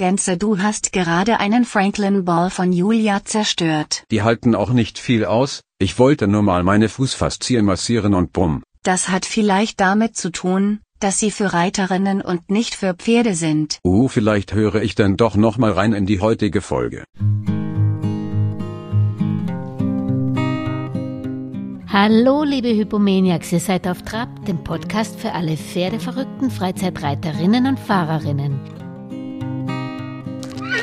Denze, du hast gerade einen Franklin Ball von Julia zerstört. Die halten auch nicht viel aus, ich wollte nur mal meine Fußfaszien massieren und bumm. Das hat vielleicht damit zu tun, dass sie für Reiterinnen und nicht für Pferde sind. Uh, vielleicht höre ich dann doch noch mal rein in die heutige Folge. Hallo, liebe Hypomaniacs, ihr seid auf Trab, dem Podcast für alle pferdeverrückten Freizeitreiterinnen und Fahrerinnen.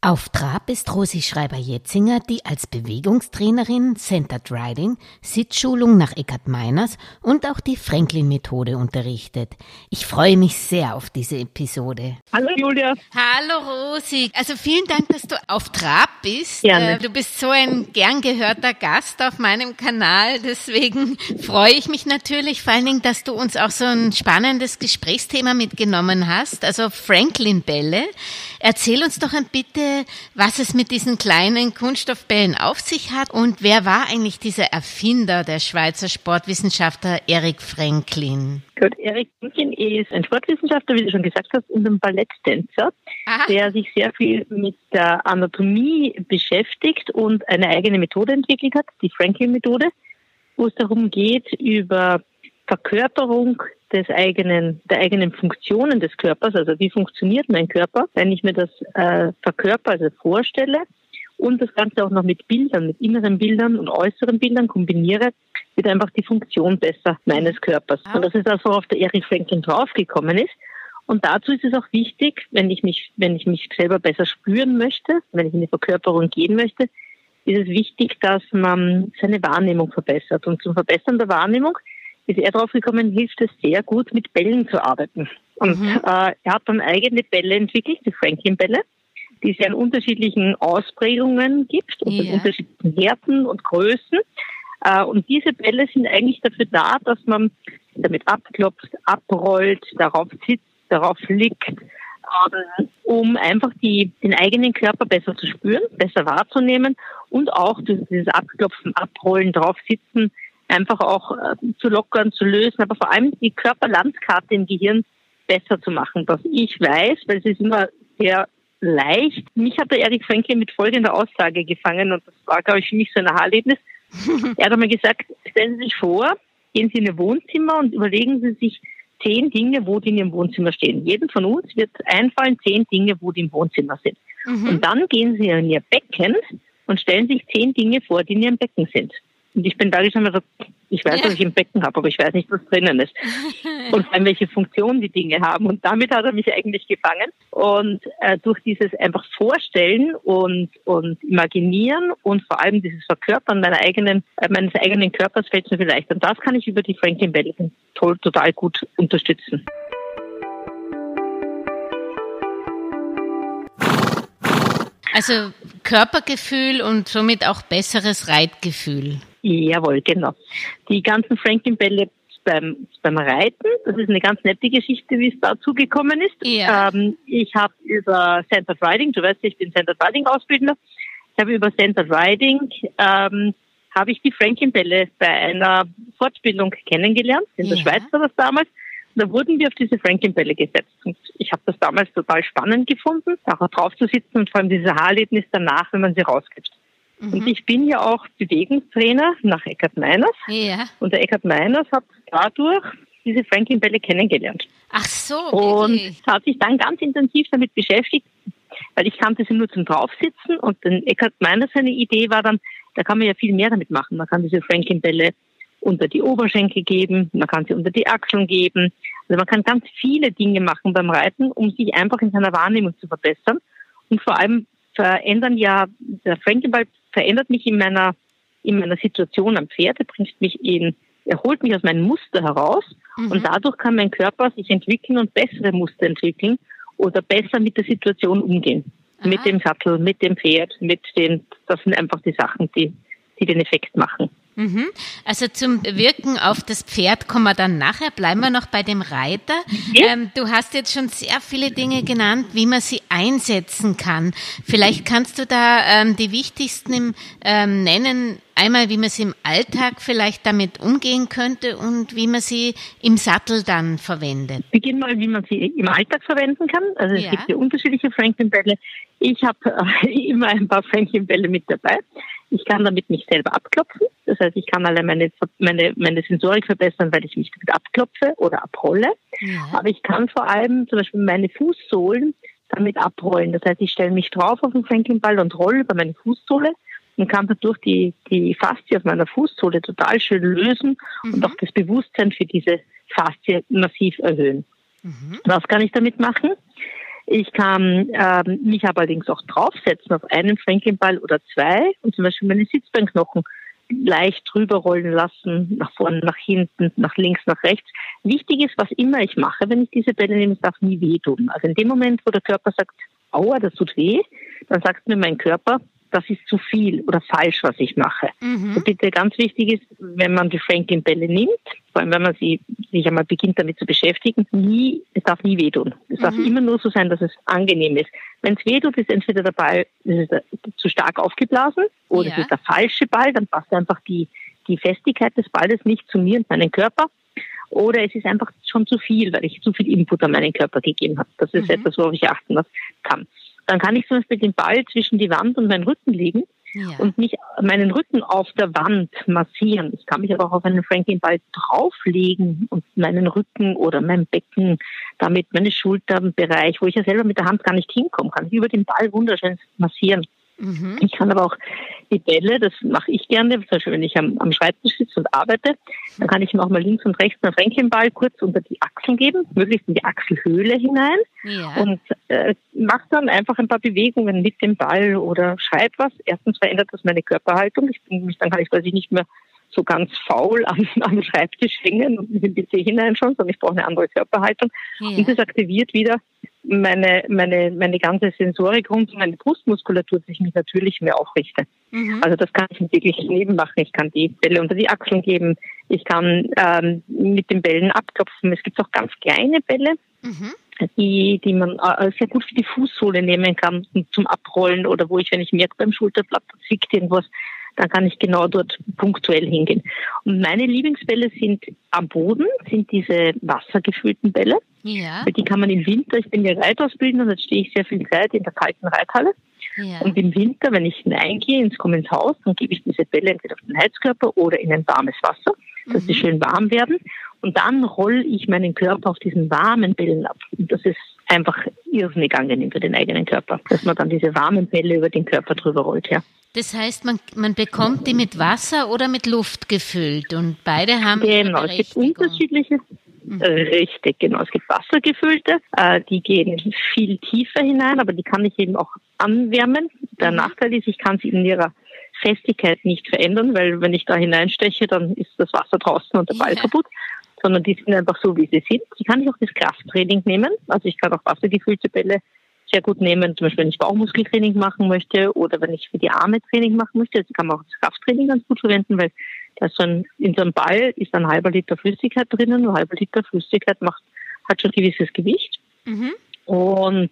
Auf Trab ist Rosi Schreiber-Jetzinger, die als Bewegungstrainerin Centered Riding, Sitzschulung nach Eckhard Meiners und auch die Franklin-Methode unterrichtet. Ich freue mich sehr auf diese Episode. Hallo Julia. Hallo Rosi. Also vielen Dank, dass du auf Trab bist. Gerne. Äh, Du bist so ein gern gehörter Gast auf meinem Kanal. Deswegen freue ich mich natürlich vor allen Dingen, dass du uns auch so ein spannendes Gesprächsthema mitgenommen hast. Also Franklin-Bälle. Erzähl uns doch ein bitte, was es mit diesen kleinen Kunststoffbällen auf sich hat und wer war eigentlich dieser Erfinder, der Schweizer Sportwissenschaftler Erik Franklin? Gut, Erik Franklin ist ein Sportwissenschaftler, wie du schon gesagt hast, und ein Balletttänzer, Aha. der sich sehr viel mit der Anatomie beschäftigt und eine eigene Methode entwickelt hat, die Franklin-Methode, wo es darum geht, über Verkörperung des eigenen, der eigenen Funktionen des Körpers, also wie funktioniert mein Körper, wenn ich mir das äh, verkörper, also vorstelle und das Ganze auch noch mit Bildern, mit inneren Bildern und äußeren Bildern kombiniere, wird einfach die Funktion besser meines Körpers. Und das ist das, worauf der Erich Franklin draufgekommen ist. Und dazu ist es auch wichtig, wenn ich mich, wenn ich mich selber besser spüren möchte, wenn ich in die Verkörperung gehen möchte, ist es wichtig, dass man seine Wahrnehmung verbessert. Und zum Verbessern der Wahrnehmung ist er draufgekommen, hilft es sehr gut, mit Bällen zu arbeiten. Und Mhm. äh, er hat dann eigene Bälle entwickelt, die Franklin-Bälle, die es ja in unterschiedlichen Ausprägungen gibt und in Ja. unterschiedlichen Härten und Größen. Äh, und diese Bälle sind eigentlich dafür da, dass man damit abklopft, abrollt, darauf sitzt, darauf liegt, ähm, um einfach die, den eigenen Körper besser zu spüren, besser wahrzunehmen und auch durch dieses Abklopfen, Abrollen, drauf sitzen, einfach auch äh, zu lockern, zu lösen, aber vor allem die Körperlandkarte im Gehirn besser zu machen. Was ich weiß, weil es ist immer sehr leicht. Mich hat der Erik Franklin mit folgender Aussage gefangen und das war, glaube ich, für mich so ein Aha-Erlebnis. er hat einmal gesagt, stellen Sie sich vor, gehen Sie in Ihr Wohnzimmer und überlegen Sie sich zehn Dinge, wo die in Ihrem Wohnzimmer stehen. Jedem von uns wird einfallen zehn Dinge, wo die im Wohnzimmer sind. Mhm. Und dann gehen Sie in Ihr Becken und stellen sich zehn Dinge vor, die in Ihrem Becken sind. Und ich bin da schon mal so, ich weiß, dass ich im Becken habe, aber ich weiß nicht, was drinnen ist. Und vor allem, welche Funktion die Dinge haben. Und damit hat er mich eigentlich gefangen. Und äh, durch dieses einfach Vorstellen und, und Imaginieren und vor allem dieses Verkörpern meiner eigenen, äh, meines eigenen Körpers fällt es mir viel leichter. Und das kann ich über die Franklin toll, total gut unterstützen. Also Körpergefühl und somit auch besseres Reitgefühl. Jawohl, genau. Die ganzen Franklin-Bälle beim, beim Reiten, das ist eine ganz nette Geschichte, wie es dazu gekommen ist. Ja. Ähm, ich habe über Centered Riding, du weißt ich bin Centered Riding Ausbildner, ich habe über Centered Riding ähm, habe ich die Franklin-Bälle bei einer Fortbildung kennengelernt. In der Ja. Schweiz war das damals. Und da wurden wir auf diese Franklin-Bälle gesetzt. Und ich habe das damals total spannend gefunden, da drauf zu sitzen und vor allem dieses Haarerlebnis danach, wenn man sie rausgibt. Und ich bin ja auch Bewegungstrainer nach Eckhard Meiners. Ja. Und der Eckhard Meiners hat dadurch diese Franklin-Bälle kennengelernt. Ach so, Und wirklich. hat sich dann ganz intensiv damit beschäftigt, weil ich kannte sie nur zum Draufsitzen. Und den Eckhard Meiners seine Idee war dann, da kann man ja viel mehr damit machen. Man kann diese Franklin-Bälle unter die Oberschenkel geben, man kann sie unter die Achseln geben. Also man kann ganz viele Dinge machen beim Reiten, um sich einfach in seiner Wahrnehmung zu verbessern. Und vor allem verändern ja, der Franklin-Ball verändert mich in meiner, in meiner Situation am Pferd, er bringt mich in, er holt mich aus meinem Muster heraus Mhm. und dadurch kann mein Körper sich entwickeln und bessere Muster entwickeln oder besser mit der Situation umgehen. Aha. Mit dem Sattel, mit dem Pferd, mit den, das sind einfach die Sachen, die, die den Effekt machen. Mhm. Also zum Wirken auf das Pferd kommen wir dann nachher. Bleiben wir noch bei dem Reiter. Ja. Ähm, du hast jetzt schon sehr viele Dinge genannt, wie man sie einsetzen kann. Vielleicht kannst du da ähm, die wichtigsten ähm, nennen. Einmal, wie man sie im Alltag vielleicht damit umgehen könnte und wie man sie im Sattel dann verwendet. Beginn mal, wie man sie im Alltag verwenden kann. Also es ja. gibt ja unterschiedliche Franklin-Bälle. Ich habe äh, immer ein paar Franklin-Bälle mit dabei. Ich kann damit mich selber abklopfen. Das heißt, ich kann alle meine, meine, meine Sensorik verbessern, weil ich mich damit abklopfe oder abrolle. Ja. Aber ich kann vor allem zum Beispiel meine Fußsohlen damit abrollen. Das heißt, ich stelle mich drauf auf den Franklin-Ball und rolle über meine Fußsohle und kann dadurch die, die Faszie auf meiner Fußsohle total schön lösen mhm. und auch das Bewusstsein für diese Faszie massiv erhöhen. Mhm. Was kann ich damit machen? Ich kann ähm, mich aber allerdings auch draufsetzen auf einen Franklin-Ball oder zwei und zum Beispiel meine Sitzbeinknochen leicht drüber rollen lassen, nach vorne, nach hinten, nach links, nach rechts. Wichtig ist, was immer ich mache, wenn ich diese Bälle nehme, es darf nie wehtun. Also in dem Moment, wo der Körper sagt, aua, das tut weh, dann sagt mir mein Körper, das ist zu viel oder falsch, was ich mache. Mhm. Bitte ganz wichtig ist, wenn man die Franklin-Bälle nimmt, vor allem wenn man sie, sich einmal beginnt damit zu beschäftigen, nie, es darf nie wehtun. Es mhm. darf immer nur so sein, dass es angenehm ist. Wenn es wehtut, ist entweder der Ball ist zu stark aufgeblasen oder ja. es ist der falsche Ball, dann passt einfach die, die Festigkeit des Balles nicht zu mir und meinen Körper. Oder es ist einfach schon zu viel, weil ich zu viel Input an meinen Körper gegeben habe. Das ist mhm. etwas, worauf ich achten kann. Dann kann ich zum Beispiel den Ball zwischen die Wand und meinen Rücken legen ja. und mich meinen Rücken auf der Wand massieren. Ich kann mich aber auch auf einen Franklin-Ball drauflegen und meinen Rücken oder mein Becken, damit meine Schulterbereich, wo ich ja selber mit der Hand gar nicht hinkommen kann, über den Ball wunderschön massieren. Mhm. Ich kann aber auch die Bälle, das mache ich gerne, zum Beispiel wenn ich am, am Schreibtisch sitze und arbeite, dann kann ich mir auch mal links und rechts einen Fränkchenball kurz unter die Achseln geben, möglichst in die Achselhöhle hinein ja. und äh, mache dann einfach ein paar Bewegungen mit dem Ball oder schreibe was. Erstens verändert das meine Körperhaltung. Ich bin, dann kann ich quasi nicht mehr so ganz faul am, am Schreibtisch hängen und in den PC hineinschauen, sondern ich brauche eine andere Körperhaltung. Ja. Und das aktiviert wieder meine, meine, meine ganze Sensorik rund um meine Brustmuskulatur, dass ich mich natürlich mehr aufrichte. Mhm. Also das kann ich wirklich neben machen. Ich kann die Bälle unter die Achseln geben. Ich kann ähm, mit den Bällen abklopfen. Es gibt auch ganz kleine Bälle. Mhm. Die, die man äh, sehr gut für die Fußsohle nehmen kann zum Abrollen oder wo ich, wenn ich merke beim Schulterblatt, zwickt irgendwas, dann kann ich genau dort punktuell hingehen. Und meine Lieblingsbälle sind am Boden, sind diese wassergefüllten Bälle. Ja. Die kann man im Winter, ich bin ja Reitausbildner, und jetzt stehe ich sehr viel Zeit in der kalten Reithalle. Ja. Und im Winter, wenn ich hineingehe, ins komme ins Haus, dann gebe ich diese Bälle entweder auf den Heizkörper oder in ein warmes Wasser, dass mhm. sie schön warm werden. Und dann rolle ich meinen Körper auf diesen warmen Bällen ab. Und das ist einfach irrsinnig angenehm für den eigenen Körper, dass man dann diese warmen Bälle über den Körper drüber rollt, ja. Das heißt, man, man bekommt die mit Wasser oder mit Luft gefüllt und beide haben Genau, es gibt unterschiedliche Mhm. Richtig, genau. Es gibt wassergefüllte, äh, die gehen viel tiefer hinein, aber die kann ich eben auch anwärmen. Der mhm. Nachteil ist, ich kann sie in ihrer Festigkeit nicht verändern, weil wenn ich da hineinsteche, dann ist das Wasser draußen und der Ball ja. kaputt. Sondern die sind einfach so, wie sie sind. Die kann ich auch das Krafttraining nehmen. Also ich kann auch wassergefüllte Bälle sehr gut nehmen, zum Beispiel wenn ich Bauchmuskeltraining machen möchte oder wenn ich für die Arme Training machen möchte. Also kann man auch das Krafttraining ganz gut verwenden, weil da so ein, in so einem Ball ist ein halber Liter Flüssigkeit drinnen. Ein halber Liter Flüssigkeit macht, hat schon ein gewisses Gewicht. Mhm. Und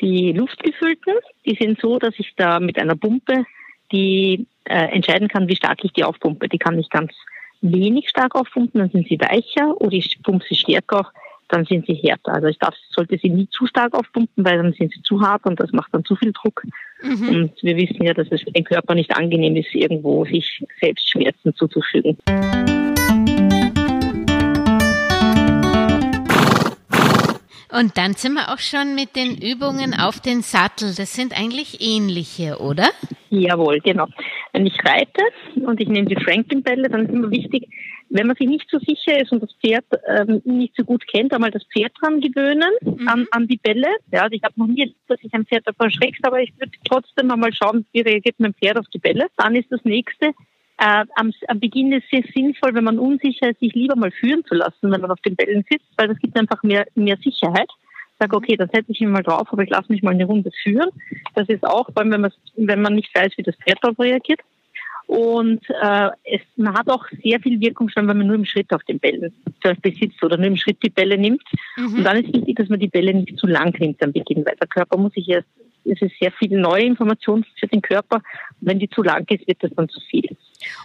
die luftgefüllten, die sind so, dass ich da mit einer Pumpe die äh, entscheiden kann, wie stark ich die aufpumpe. Die kann ich ganz wenig stark aufpumpen, dann sind sie weicher oder ich pumpe sie stärker auf, dann sind sie härter. Also ich darf, sollte sie nie zu stark aufpumpen, weil dann sind sie zu hart und das macht dann zu viel Druck. Mhm. Und wir wissen ja, dass es für den Körper nicht angenehm ist, irgendwo sich selbst Schmerzen zuzufügen. Und dann sind wir auch schon mit den Übungen auf den Sattel. Das sind eigentlich ähnliche, oder? Jawohl, genau. Wenn ich reite und ich nehme die Franklin-Bälle, dann ist immer wichtig, wenn man sich nicht so sicher ist und das Pferd ähm, nicht so gut kennt, einmal das Pferd dran gewöhnen, mhm. an, an die Bälle. Ja, also ich habe noch nie dass sich ein Pferd davon schreckt, aber ich würde trotzdem einmal schauen, wie reagiert mein Pferd auf die Bälle. Dann ist das nächste, äh, am, am Beginn ist es sehr sinnvoll, wenn man unsicher ist, sich lieber mal führen zu lassen, wenn man auf den Bällen sitzt, weil das gibt einfach mehr, mehr Sicherheit. Sag, okay, dann setze ich mich mal drauf, aber ich lasse mich mal eine Runde führen. Das ist auch, vor allem, wenn man, wenn man nicht weiß, wie das Pferd darauf reagiert. Und äh, es, man hat auch sehr viel Wirkung schon, wenn man nur im Schritt auf den Bällen zum Beispiel sitzt oder nur im Schritt die Bälle nimmt. Mhm. Und dann ist wichtig, dass man die Bälle nicht zu lang nimmt am Beginn, weil der Körper muss sich erst, es ist sehr viel neue Information für den Körper. Und wenn die zu lang ist, wird das dann zu viel.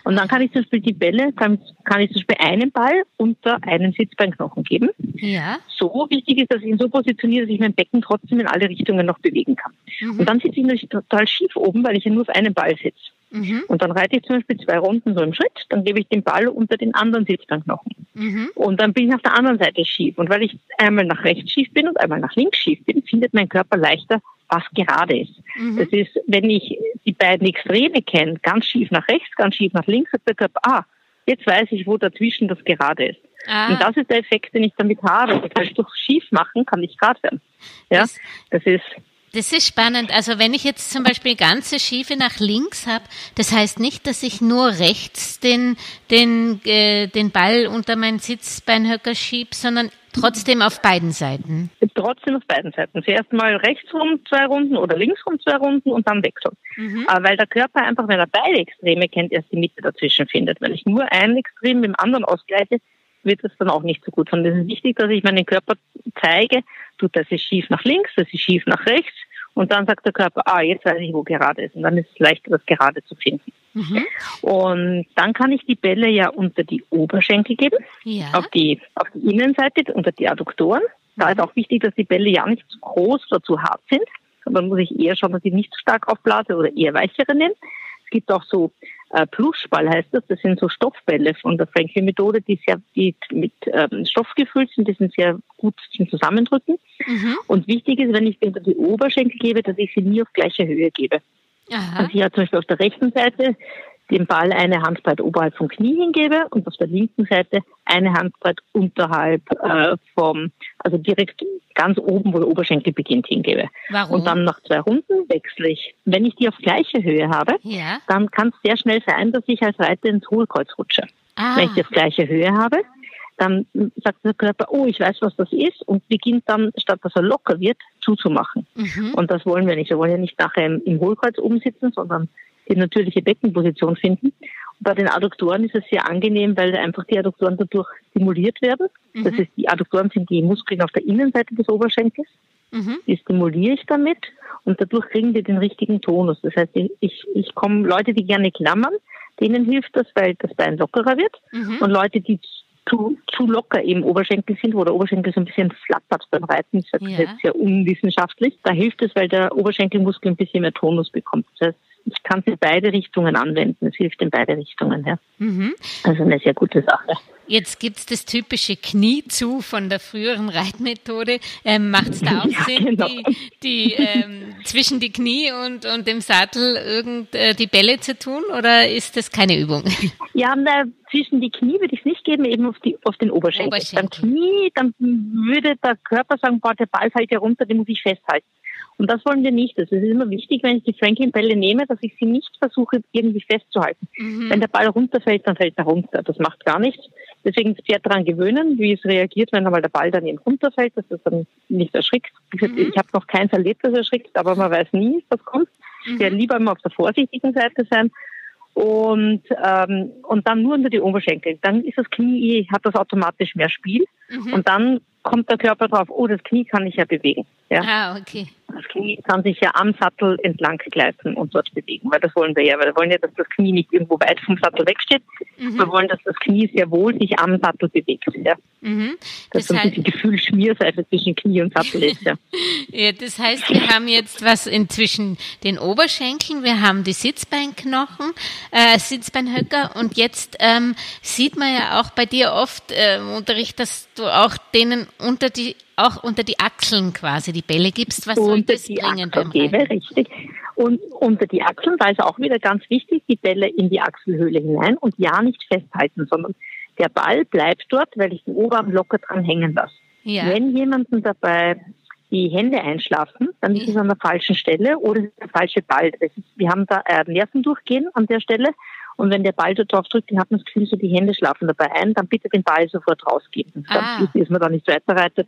Und dann kann ich zum Beispiel die Bälle, kann, kann ich zum Beispiel einen Ball unter einen Sitzbeinknochen geben. Ja. So wichtig ist, dass ich ihn so positioniere, dass ich mein Becken trotzdem in alle Richtungen noch bewegen kann. Mhm. Und dann sitze ich natürlich total schief oben, weil ich ja nur auf einem Ball sitze. Mhm. Und dann reite ich zum Beispiel zwei Runden so im Schritt, dann gebe ich den Ball unter den anderen Sitzbeinknochen. Mhm. Und dann bin ich auf der anderen Seite schief. Und weil ich einmal nach rechts schief bin und einmal nach links schief bin, findet mein Körper leichter, was gerade ist. Mhm. Das ist, wenn ich die beiden Extreme kenne, ganz schief nach rechts, ganz schief nach links, sagt der Körper, ah, jetzt weiß ich, wo dazwischen das gerade ist. Ah. Und das ist der Effekt, den ich damit habe. Das heißt, durch schief machen kann ich gerade werden. Ja, das, das ist das ist spannend. Also wenn ich jetzt zum Beispiel ganze Schiefe nach links habe, das heißt nicht, dass ich nur rechts den, den, äh, den Ball unter meinen Sitzbeinhöcker schiebe, sondern trotzdem auf beiden Seiten. Trotzdem auf beiden Seiten. Zuerst mal rechts rum zwei Runden oder links rum zwei Runden und dann wechseln. Mhm. Aber weil der Körper einfach, wenn er beide Extreme kennt, erst die Mitte dazwischen findet. Wenn ich nur ein Extrem mit dem anderen ausgleiche, wird es dann auch nicht so gut. Und es ist wichtig, dass ich meinen Körper zeige, tut das ist schief nach links, das ist schief nach rechts. Und dann sagt der Körper, ah, jetzt weiß ich, wo gerade ist. Und dann ist es leichter, das gerade zu finden. Mhm. Und dann kann ich die Bälle ja unter die Oberschenkel geben, ja. auf, die, auf die Innenseite, unter die Adduktoren. Da mhm. ist auch wichtig, dass die Bälle ja nicht zu groß oder zu hart sind. Sondern muss ich eher schauen, dass ich nicht zu stark aufblase oder eher weichere nehme. Es gibt auch so äh, Plushball heißt das. Das sind so Stoffbälle von der Franklin-Methode, die sehr die mit ähm, Stoff gefüllt sind. Die sind sehr gut zum Zusammendrücken. Mhm. Und wichtig ist, wenn ich unter die Oberschenkel gebe, dass ich sie nie auf gleiche Höhe gebe. Aha. Also ich habe zum Beispiel auf der rechten Seite den Ball eine Handbreit oberhalb vom Knie hingebe und auf der linken Seite eine Handbreit unterhalb äh, vom, also direkt ganz oben, wo der Oberschenkel beginnt, hingebe. Warum? Und dann nach zwei Runden wechsle ich. Wenn ich die auf gleiche Höhe habe, ja. dann kann es sehr schnell sein, dass ich als Reiter ins Hohlkreuz rutsche. Ah. Wenn ich die auf gleiche Höhe habe, dann sagt der Körper, oh, ich weiß, was das ist und beginnt dann, statt dass er locker wird, zuzumachen. Mhm. Und das wollen wir nicht. Wir wollen ja nicht nachher im, im Hohlkreuz oben sitzen, sondern die natürliche Beckenposition finden. Und bei den Adduktoren ist es sehr angenehm, weil einfach die Adduktoren dadurch stimuliert werden. Mhm. Das heißt, die Adduktoren sind die Muskeln auf der Innenseite des Oberschenkels. Mhm. Die stimuliere ich damit und dadurch kriegen wir den richtigen Tonus. Das heißt, ich, ich komme Leute, die gerne klammern, denen hilft das, weil das Bein lockerer wird. Mhm. Und Leute, die zu, zu locker im Oberschenkel sind, wo der Oberschenkel so ein bisschen flattert beim Reiten, das ist ja. jetzt sehr unwissenschaftlich. Da hilft es, weil der Oberschenkelmuskel ein bisschen mehr Tonus bekommt. Das heißt, ich kann es in beide Richtungen anwenden. Es hilft in beide Richtungen. Ja. Mhm. Also eine sehr gute Sache. Jetzt gibt es das typische Knie zu von der früheren Reitmethode. Ähm, Macht es da auch ja, Sinn, genau. die, die ähm, zwischen die Knie und, und dem Sattel irgend äh, die Bälle zu tun oder ist das keine Übung? Ja, na, zwischen die Knie würde ich es nicht geben, eben auf, die, auf den Oberschenkel. Oberschenkel. Beim Knie, dann würde der Körper sagen, boah, der Ball fällt ja runter, den muss ich festhalten. Und das wollen wir nicht. Also es ist immer wichtig, wenn ich die Franklin-Bälle nehme, dass ich sie nicht versuche, irgendwie festzuhalten. Mhm. Wenn der Ball runterfällt, dann fällt er runter. Das macht gar nichts. Deswegen Pferd daran gewöhnen, wie es reagiert, wenn einmal der Ball dann eben runterfällt, dass es dann nicht erschrickt. Mhm. Ich habe noch keins erlebt, das erschrickt, aber man weiß nie, was kommt. Mhm. Ja, lieber immer auf der vorsichtigen Seite sein und, ähm, und dann nur unter die Oberschenkel. Dann ist das Knie, hat das automatisch mehr Spiel. Mhm. Und dann kommt der Körper drauf, oh, das Knie kann ich ja bewegen. Ja. Ah, okay. Das Knie kann sich ja am Sattel entlang gleiten und dort bewegen, weil das wollen wir ja, weil wir wollen ja, dass das Knie nicht irgendwo weit vom Sattel wegsteht. Mhm. Wir wollen, dass das Knie sehr wohl sich am Sattel bewegt. Ja. Mhm. Das dass so ein bisschen Gefühl Schmierseife zwischen Knie und Sattel ist. Ja. ja, das heißt, wir haben jetzt was inzwischen den Oberschenkeln, wir haben die Sitzbeinknochen, äh, Sitzbeinhöcker und jetzt ähm, sieht man ja auch bei dir oft äh, im Unterricht, dass du auch denen unter die auch unter die Achseln quasi die Bälle gibst. Was soll unter das die bringen Achsel gebe, richtig. Und unter die Achseln, da ist auch wieder ganz wichtig, die Bälle in die Achselhöhle hinein und ja nicht festhalten, sondern der Ball bleibt dort, weil ich den Oberarm locker dran hängen lasse. Ja. Wenn jemanden dabei die Hände einschlafen, dann ist es an der falschen Stelle oder der falsche Ball. Ist, wir haben da äh, Nervendurchgehen an der Stelle und wenn der Ball dort drauf drückt, dann hat man das Gefühl, so die Hände schlafen dabei ein, dann bitte den Ball sofort rausgeben. Ah. Dann ist man da nicht weiterreitet,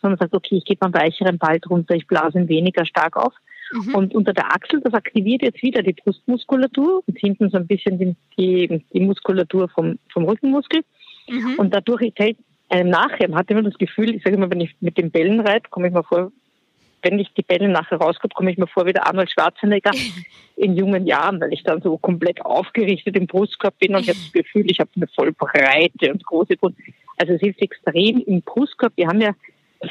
sondern sagt, okay, ich gebe einen weicheren Ball drunter, ich blase ihn weniger stark auf. Mhm. Und unter der Achsel, das aktiviert jetzt wieder die Brustmuskulatur und hinten so ein bisschen die, die, die Muskulatur vom, vom Rückenmuskel. Mhm. Und dadurch hält einem nachher, man hat immer das Gefühl, ich sage immer, wenn ich mit den Bällen reite, komme ich mir vor, wenn ich die Bälle nachher rauskomme, komme ich mir vor wie der Arnold Schwarzenegger in jungen Jahren, weil ich dann so komplett aufgerichtet im Brustkorb bin und ich habe das Gefühl, ich habe eine voll breite und große Brust. Also es hilft extrem im Brustkorb. Wir haben ja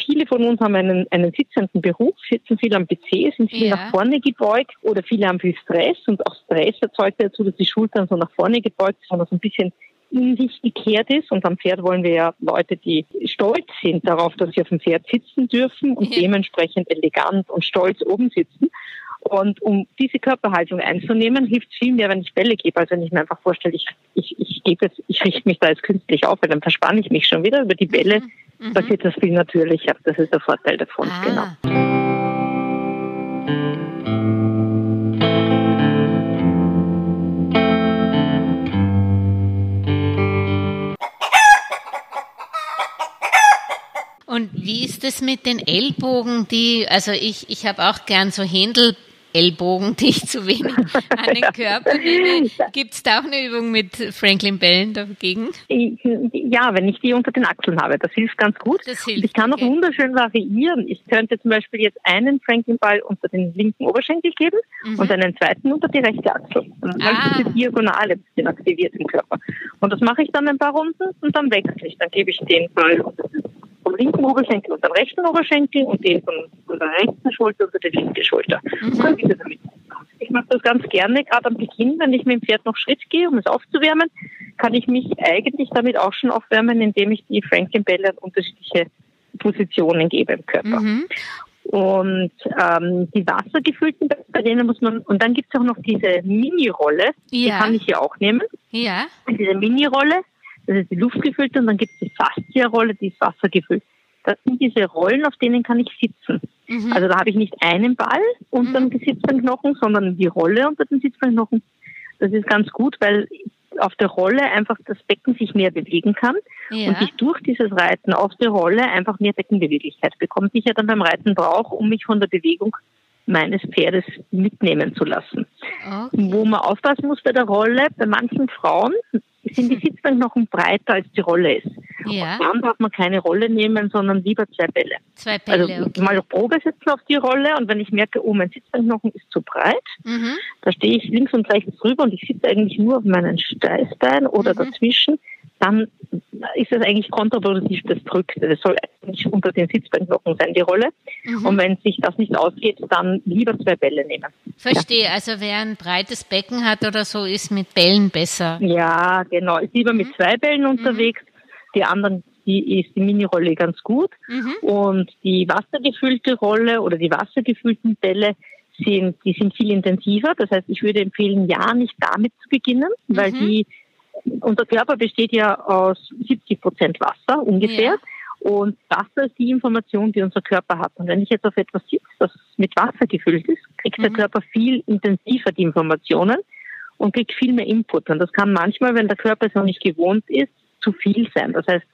Viele von uns haben einen, einen sitzenden Beruf, sitzen viel am PC, sind viel ja. nach vorne gebeugt oder viele haben viel Stress und auch Stress erzeugt dazu, dass die Schultern so nach vorne gebeugt sind, sondern so ein bisschen in sich gekehrt ist. Und am Pferd wollen wir ja Leute, die stolz sind darauf, dass sie auf dem Pferd sitzen dürfen und ja. dementsprechend elegant und stolz oben sitzen. Und um diese Körperhaltung einzunehmen, hilft es viel mehr, wenn ich Bälle gebe, als wenn ich mir einfach vorstelle, ich, ich, ich gebe jetzt, ich richte mich da jetzt künstlich auf, weil dann verspanne ich mich schon wieder über die Bälle. Mhm. mhm. Passiert das viel natürlicher. Das ist der Vorteil davon, ah. genau. Und wie ist es mit den Ellbogen, die, also ich, ich habe auch gern so Händel Ellbogen, die ich zu wenig an den Körper nehme. Gibt es da auch eine Übung mit Franklin Bellen dagegen? Ja, wenn ich die unter den Achseln habe, das hilft ganz gut. Das hilft, ich kann okay. auch wunderschön variieren. Ich könnte zum Beispiel jetzt einen Franklin Ball unter den linken Oberschenkel geben mhm. und einen zweiten unter die rechte Achsel. Dann ah. diese Diagonale ein bisschen aktiviert im Körper. Und das mache ich dann ein paar Runden und dann wechsle ich. Dann gebe ich den Ball unter vom linken Oberschenkel unter den rechten Oberschenkel und den von, von der rechten Schulter unter der linken Schulter. Mhm. Ich mache das ganz gerne, gerade am Beginn, wenn ich mit dem Pferd noch Schritt gehe, um es aufzuwärmen, kann ich mich eigentlich damit auch schon aufwärmen, indem ich die Frankenbälle an unterschiedliche Positionen gebe im Körper. Mhm. Und ähm, die wassergefüllten, bei denen muss man, und dann gibt es auch noch diese Mini-Rolle, ja. die kann ich hier auch nehmen. Ja. Und diese Mini-Rolle, das ist die luftgefüllte und dann gibt es die Fastia-Rolle, die ist wassergefüllt. Das sind diese Rollen, auf denen kann ich sitzen. Mhm. Also da habe ich nicht einen Ball unter mhm. dem Sitzbeinknochen, sondern die Rolle unter dem Sitzbeinknochen. Das ist ganz gut, weil auf der Rolle einfach das Becken sich mehr bewegen kann ja. und ich durch dieses Reiten auf der Rolle einfach mehr Beckenbeweglichkeit bekomme, die ich ja dann beim Reiten brauche, um mich von der Bewegung meines Pferdes mitnehmen zu lassen. Okay. Wo man aufpassen muss bei der Rolle, bei manchen Frauen sind die Sitzbeinknochen breiter als die Rolle ist. Ja. Und dann darf man keine Rolle nehmen, sondern lieber zwei Bälle. Zwei Bälle, also okay. mal Probe setzen auf die Rolle und wenn ich merke, oh, mein Sitzbeinknochen ist zu breit, mhm. da stehe ich links und rechts drüber und ich sitze eigentlich nur auf meinen Steißbein oder mhm. dazwischen, dann ist es eigentlich kontraproduktiv, das drückt. Das soll eigentlich unter den Sitzbeinknochen sein, die Rolle. Mhm. Und wenn sich das nicht ausgeht, dann lieber zwei Bälle nehmen. Verstehe. Ja. Also wer ein breites Becken hat oder so, ist mit Bällen besser. Ja, genau. Ist lieber mhm. mit zwei Bällen mhm. unterwegs. Die anderen, die ist die Mini-Rolle ganz gut. Mhm. Und die wassergefüllte Rolle oder die wassergefüllten Bälle sind, die sind viel intensiver. Das heißt, ich würde empfehlen, ja nicht damit zu beginnen, weil mhm. die unser Körper besteht ja aus 70 Prozent Wasser ungefähr. Ja. Und Wasser ist die Information, die unser Körper hat. Und wenn ich jetzt auf etwas sitze, das mit Wasser gefüllt ist, kriegt mhm. der Körper viel intensiver die Informationen und kriegt viel mehr Input. Und das kann manchmal, wenn der Körper es noch nicht gewohnt ist, zu viel sein. Das heißt,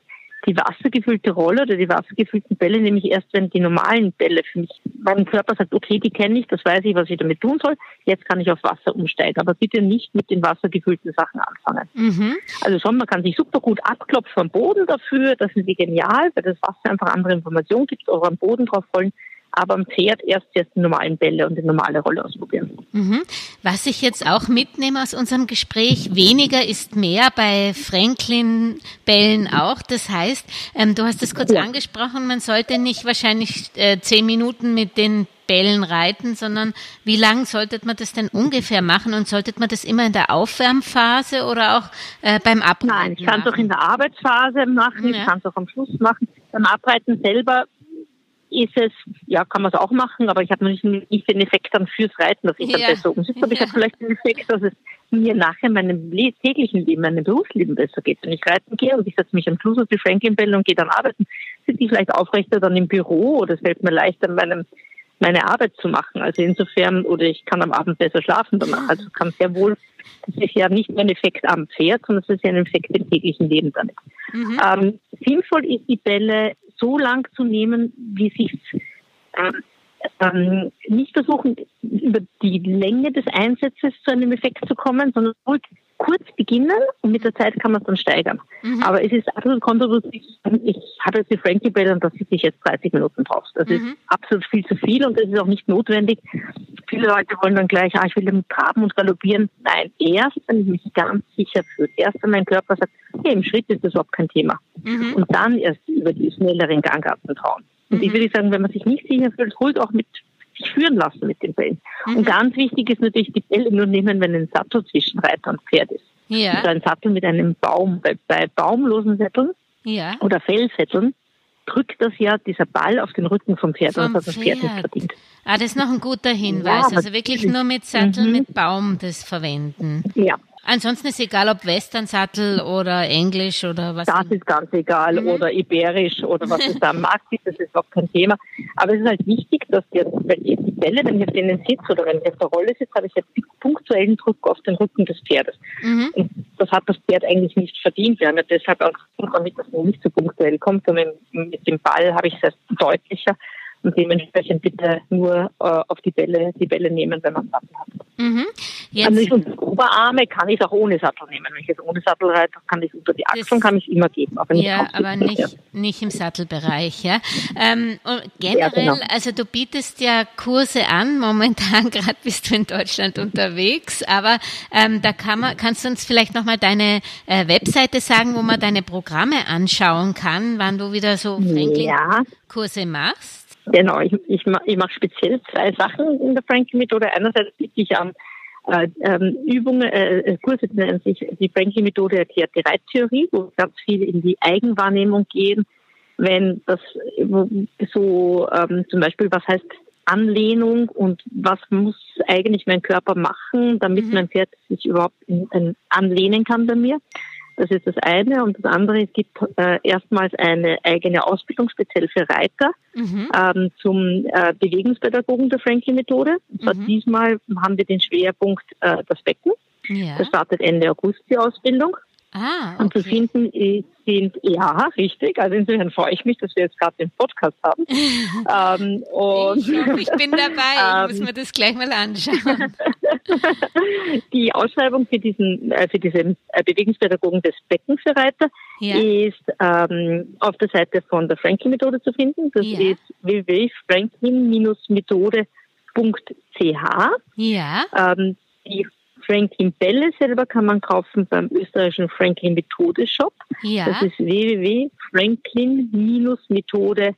die wassergefüllte Rolle oder die wassergefüllten Bälle nehme ich erst, wenn die normalen Bälle für mich, mein Körper sagt, okay, die kenne ich, das weiß ich, was ich damit tun soll, jetzt kann ich auf Wasser umsteigen. Aber bitte nicht mit den wassergefüllten Sachen anfangen. Mhm. Also schon, man kann sich super gut abklopfen am Boden dafür, das ist genial, weil das Wasser einfach andere Informationen gibt, oder am Boden drauf rollen aber am Pferd erst jetzt die normalen Bälle und die normale Rolle ausprobieren. Mhm. Was ich jetzt auch mitnehme aus unserem Gespräch, weniger ist mehr bei Franklin-Bällen auch. Das heißt, ähm, du hast es kurz ja. angesprochen, man sollte nicht wahrscheinlich äh, zehn Minuten mit den Bällen reiten, sondern wie lang sollte man das denn ungefähr machen und sollte man das immer in der Aufwärmphase oder auch äh, beim Abreiten Nein, ich kann es auch in der Arbeitsphase machen, ja. ich kann es auch am Schluss machen. Beim Abreiten selber ist es, ja, kann man es auch machen, aber ich habe noch nicht, nicht den Effekt dann fürs Reiten, dass ich ja. dann besser umsitze, aber ich habe vielleicht den Effekt, dass es mir nachher in meinem täglichen Leben, meinem Berufsleben besser geht. Wenn ich reiten gehe und ich setze mich am Schluss auf die Franklin-Bälle und gehe dann arbeiten, sind die vielleicht aufrechter dann im Büro oder es fällt mir leichter, meinem, meine Arbeit zu machen. Also insofern, oder ich kann am Abend besser schlafen danach. Also kann sehr wohl, das ist ja nicht nur ein Effekt am Pferd, sondern es ist ja ein Effekt im täglichen Leben damit. Mhm. Ähm, sinnvoll ist die Bälle so lang zu nehmen, wie sich ähm, ähm, nicht versuchen, über die Länge des Einsatzes zu einem Effekt zu kommen, sondern ruhig kurz beginnen und mit der Zeit kann man es dann steigern. Mhm. Aber es ist absolut kontraproduktiv. Ich habe jetzt die Frankie Bell und da sitze ich jetzt 30 Minuten drauf. Das mhm. ist absolut viel zu viel und das ist auch nicht notwendig. Viele Leute wollen dann gleich, ah, ich will damit traben und galoppieren. Nein, erst, wenn ich mich ganz sicher fühle, erst wenn mein Körper sagt, hey, im Schritt ist das überhaupt kein Thema. Mhm. Und dann erst über die schnelleren Gangarten trauen. Und ich mhm. würde sagen, wenn man sich nicht sicher fühlt, ruhig auch mit sich führen lassen mit den Bällen. Mhm. Und ganz wichtig ist natürlich die Bälle nur nehmen, wenn ein Sattel zwischen Reiter und Pferd ist. Ja. Also ein Sattel mit einem Baum. Bei, bei baumlosen Sätteln ja. oder Fellsätteln drückt das ja dieser Ball auf den Rücken vom Pferd vom und das hat das Pferd nicht verdient. Ah, das ist noch ein guter Hinweis. Ja, also wirklich nur mit Sattel mhm. mit Baum das verwenden. Ja, Ansonsten ist egal, ob Western-Sattel oder Englisch oder was. Das ist ganz egal. Mhm. Oder Iberisch oder was es da am Markt gibt, das ist auch kein Thema. Aber es ist halt wichtig, dass die, weil die Bälle, wenn ich auf denen sitze oder wenn ich auf der Rolle sitze, habe ich jetzt punktuellen Druck auf den Rücken des Pferdes. Mhm. Und das hat das Pferd eigentlich nicht verdient. Wir haben ja deshalb auch damit, dass es nicht so punktuell kommt. Und mit dem Ball habe ich es deutlicher und dementsprechend bitte nur äh, auf die Bälle, die Bälle nehmen, wenn man Sattel hat. Mhm. Jetzt. Also ich unter Oberarme kann ich auch ohne Sattel nehmen. Wenn ich jetzt ohne Sattel reite, kann ich unter die Achseln, kann ich immer geben. Aber nicht ja, aber nicht, nicht im Sattelbereich. Ja. Ähm, generell, ja, genau. also du bietest ja Kurse an. Momentan gerade bist du in Deutschland unterwegs, aber ähm, da kann man, kannst du uns vielleicht nochmal deine äh, Webseite sagen, wo man deine Programme anschauen kann, wann du wieder so Franklin-Kurse machst? Genau, ich, ich, ich mache speziell zwei Sachen in der Frankie-Methode. Einerseits biete ich an äh, ähm, Übungen, äh, äh, Kurse nennen sich die Frankie-Methode erklärt die Reittheorie, wo ganz viel in die Eigenwahrnehmung gehen, wenn das so ähm, zum Beispiel, was heißt Anlehnung und was muss eigentlich mein Körper machen, damit mhm. mein Pferd sich überhaupt in, in, anlehnen kann bei mir. Das ist das eine. Und das andere, es gibt äh, erstmals eine eigene Ausbildung speziell für Reiter mhm. ähm, zum äh, Bewegungspädagogen der Frankie-Methode. Und mhm. diesmal haben wir den Schwerpunkt äh, das Becken. Ja. Das startet Ende August die Ausbildung. Ah, okay. Und zu finden sind, ja, richtig. Also insofern freue ich mich, dass wir jetzt gerade den Podcast haben. ähm, ich, hoffe, ich bin dabei, ich muss mir das gleich mal anschauen. die Ausschreibung für diesen, äh, für diese äh, Bewegungspädagogen des Beckens für Reiter ja. ist ähm, auf der Seite von der Franklin-Methode zu finden. Das ja. ist www.franklin-methode.ch. Ja. Ähm, die Franklin Bälle selber kann man kaufen beim österreichischen Franklin Methode Shop. Ja. Das ist www.franklin-methode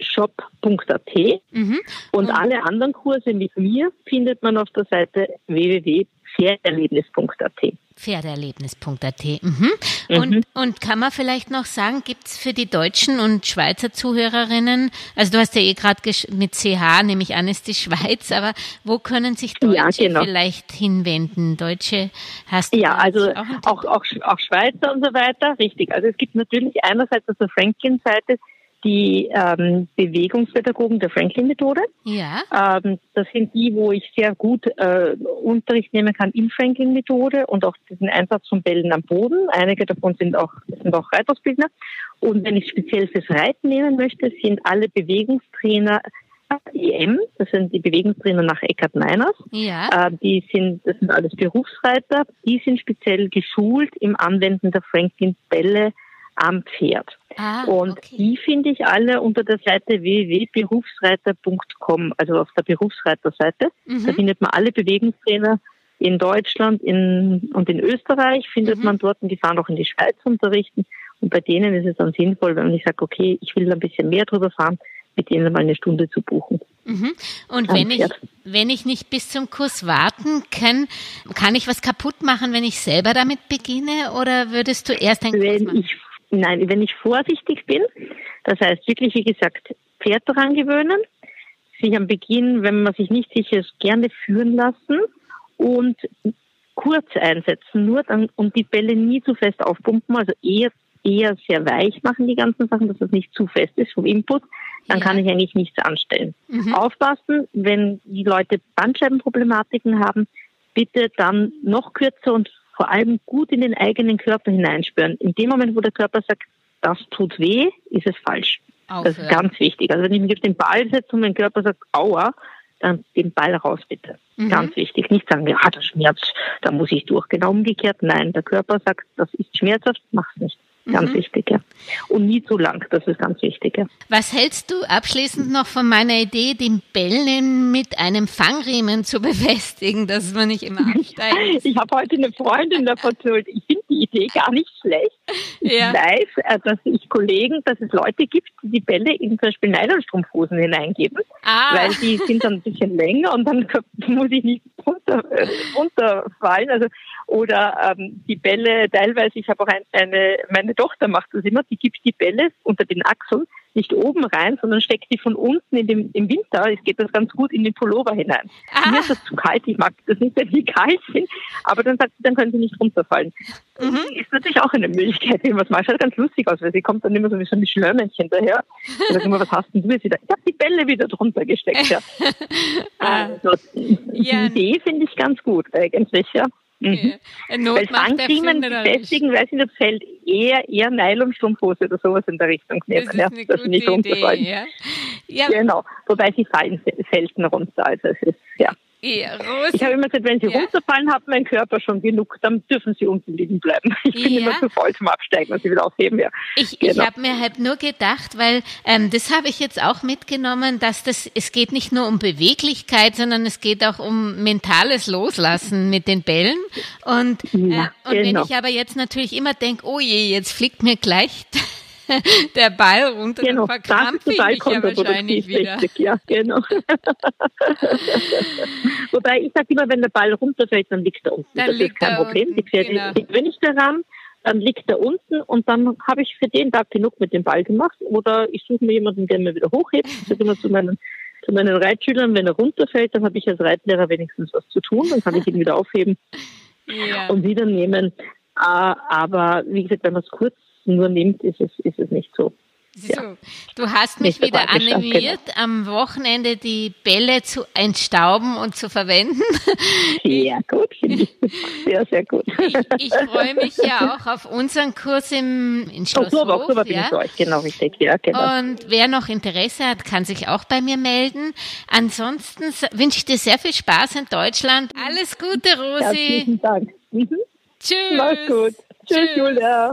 shop.at mhm. und alle anderen Kurse mit mir findet man auf der Seite www.pferderlebnis.at. Pferdeerlebnis.at. Mhm. Und, mhm. und kann man vielleicht noch sagen, gibt es für die deutschen und Schweizer Zuhörerinnen, also du hast ja eh gerade mit CH, nehme ich an, ist die Schweiz, aber wo können sich Deutsche ja, genau. vielleicht hinwenden? Deutsche hast du Ja, also auch, auch, auch, auch Schweizer und so weiter, richtig. Also es gibt natürlich einerseits auf der Franklin-Seite die ähm, Bewegungspädagogen der Franklin-Methode. Ja. Ähm, das sind die, wo ich sehr gut äh, Unterricht nehmen kann in Franklin-Methode und auch diesen Einsatz von Bällen am Boden. Einige davon sind auch, sind auch Reitausbildner. Und wenn ich speziell fürs Reiten nehmen möchte, sind alle Bewegungstrainer EM, das sind die Bewegungstrainer nach Eckhard Meiners. Ja. Äh, die sind, das sind alles Berufsreiter. Die sind speziell geschult im Anwenden der Franklin-Bälle am Pferd. Ah, und okay. die finde ich alle unter der Seite www.berufsreiter.com, also auf der Berufsreiterseite. Mhm. Da findet man alle Bewegungstrainer in Deutschland in, und in Österreich findet mhm. man dort und die fahren auch in die Schweiz unterrichten. Und bei denen ist es dann sinnvoll, wenn ich sage, okay, ich will ein bisschen mehr drüber fahren, mit denen mal eine Stunde zu buchen. Mhm. Und wenn ich, wenn ich nicht bis zum Kurs warten kann, kann ich was kaputt machen, wenn ich selber damit beginne? Oder würdest du erst ein Kurs machen? Nein, wenn ich vorsichtig bin, das heißt wirklich, wie gesagt, Pferd daran gewöhnen, sich am Beginn, wenn man sich nicht sicher ist, gerne führen lassen und kurz einsetzen, nur dann und die Bälle nie zu fest aufpumpen, also eher eher sehr weich machen die ganzen Sachen, dass das nicht zu fest ist vom Input, dann ja. kann ich eigentlich nichts anstellen. Mhm. Aufpassen, wenn die Leute Bandscheibenproblematiken haben, bitte dann noch kürzer und vor allem gut in den eigenen Körper hineinspüren. In dem Moment, wo der Körper sagt, das tut weh, ist es falsch. Aufhören. Das ist ganz wichtig. Also wenn ich mich auf den Ball setze und mein Körper sagt, aua, dann den Ball raus bitte. Mhm. Ganz wichtig. Nicht sagen, ja, das schmerzt, da muss ich durch. Genau umgekehrt. Nein, der Körper sagt, das ist schmerzhaft, mach's nicht. Ganz mhm. wichtig, ja. Und nie zu lang, das ist ganz wichtig, ja. Was hältst du abschließend noch von meiner Idee, den Bällen mit einem Fangriemen zu befestigen, dass man nicht immer absteigt? ich habe heute eine Freundin davon erzählt. Ich finde die Idee gar nicht schlecht. Ja. Ich weiß, äh, dass ich Kollegen, dass es Leute gibt, die die Bälle in zum Beispiel Nylonstrumpfhosen hineingeben, ah. weil die sind dann ein bisschen länger und dann muss ich nicht runter, äh, runterfallen. Also, oder ähm, die Bälle teilweise, ich habe auch ein, eine, meine Tochter macht das immer, die gibt die Bälle unter den Achseln nicht oben rein, sondern steckt die von unten in dem, im Winter, es geht das ganz gut in den Pullover hinein. Ah. Mir ist das zu kalt, ich mag das nicht, wenn die kalt sind, aber dann sagt sie, dann können sie nicht runterfallen. Mhm. Ist natürlich auch eine Möglichkeit, wie man es macht. Schaut ganz lustig aus, weil sie kommt dann immer so wie so ein Schlörmännchen daher. Ich sage immer, was hast denn du jetzt wieder? Ich habe die Bälle wieder drunter gesteckt, ja. also, ja. die Idee finde ich ganz gut eigentlich, ja. Mhm. Weil Fangriemen befestigen, weiß ich nicht, fällt eher, eher Nylonstrumpfhose oder sowas in der Richtung nehmen, das ja, dass sie nicht runterfallen. Ja. Ja. Genau, wobei sie fallen selten runter, also es ist, ja. Ja, ich habe immer gesagt, wenn sie ja. runterfallen, hat mein Körper schon genug, dann dürfen sie unten liegen bleiben. Ich bin ja. immer zu voll zum Absteigen und sie will aufheben. Ja. Ich, genau. ich habe mir halt nur gedacht, weil ähm, das habe ich jetzt auch mitgenommen, dass das, es geht nicht nur um Beweglichkeit, sondern es geht auch um mentales Loslassen mit den Bällen. Und, äh, und genau. wenn ich aber jetzt natürlich immer denke, oh je, jetzt fliegt mir gleich der Ball runter, genau, dann verkrampfe ich mich ja wahrscheinlich wieder. Richtig, ja, genau. Wobei ich sage immer, wenn der Ball runterfällt, dann liegt er unten. Dann das ist kein Problem. Unten, die Pferde genau. wenn ich daran, dann liegt er unten und dann habe ich für den Tag genug mit dem Ball gemacht. Oder ich suche mir jemanden, der mir wieder hochhebt. Ich sage immer zu meinen, zu meinen Reitschülern, wenn er runterfällt, dann habe ich als Reitlehrer wenigstens was zu tun. Dann kann ich ihn wieder aufheben ja. und wieder nehmen. Ah, aber wie gesagt, wenn man es kurz nur nimmt, ist es, ist es nicht so. So, ja. du hast mich wieder animiert, genau. am Wochenende die Bälle zu entstauben und zu verwenden. Sehr gut, sehr, sehr gut. Ich, ich freue mich ja auch auf unseren Kurs im, in Schloss Oktober, Hof, Oktober ja. bin ich euch, genau richtig. Ja, genau. Und wer noch Interesse hat, kann sich auch bei mir melden. Ansonsten wünsche ich dir sehr viel Spaß in Deutschland. Alles Gute, Rosi. Vielen Dank. Mhm. Tschüss. Mach's gut. Tschüss, Tschüss. Julia.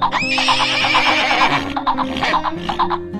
Ha ha ha ha!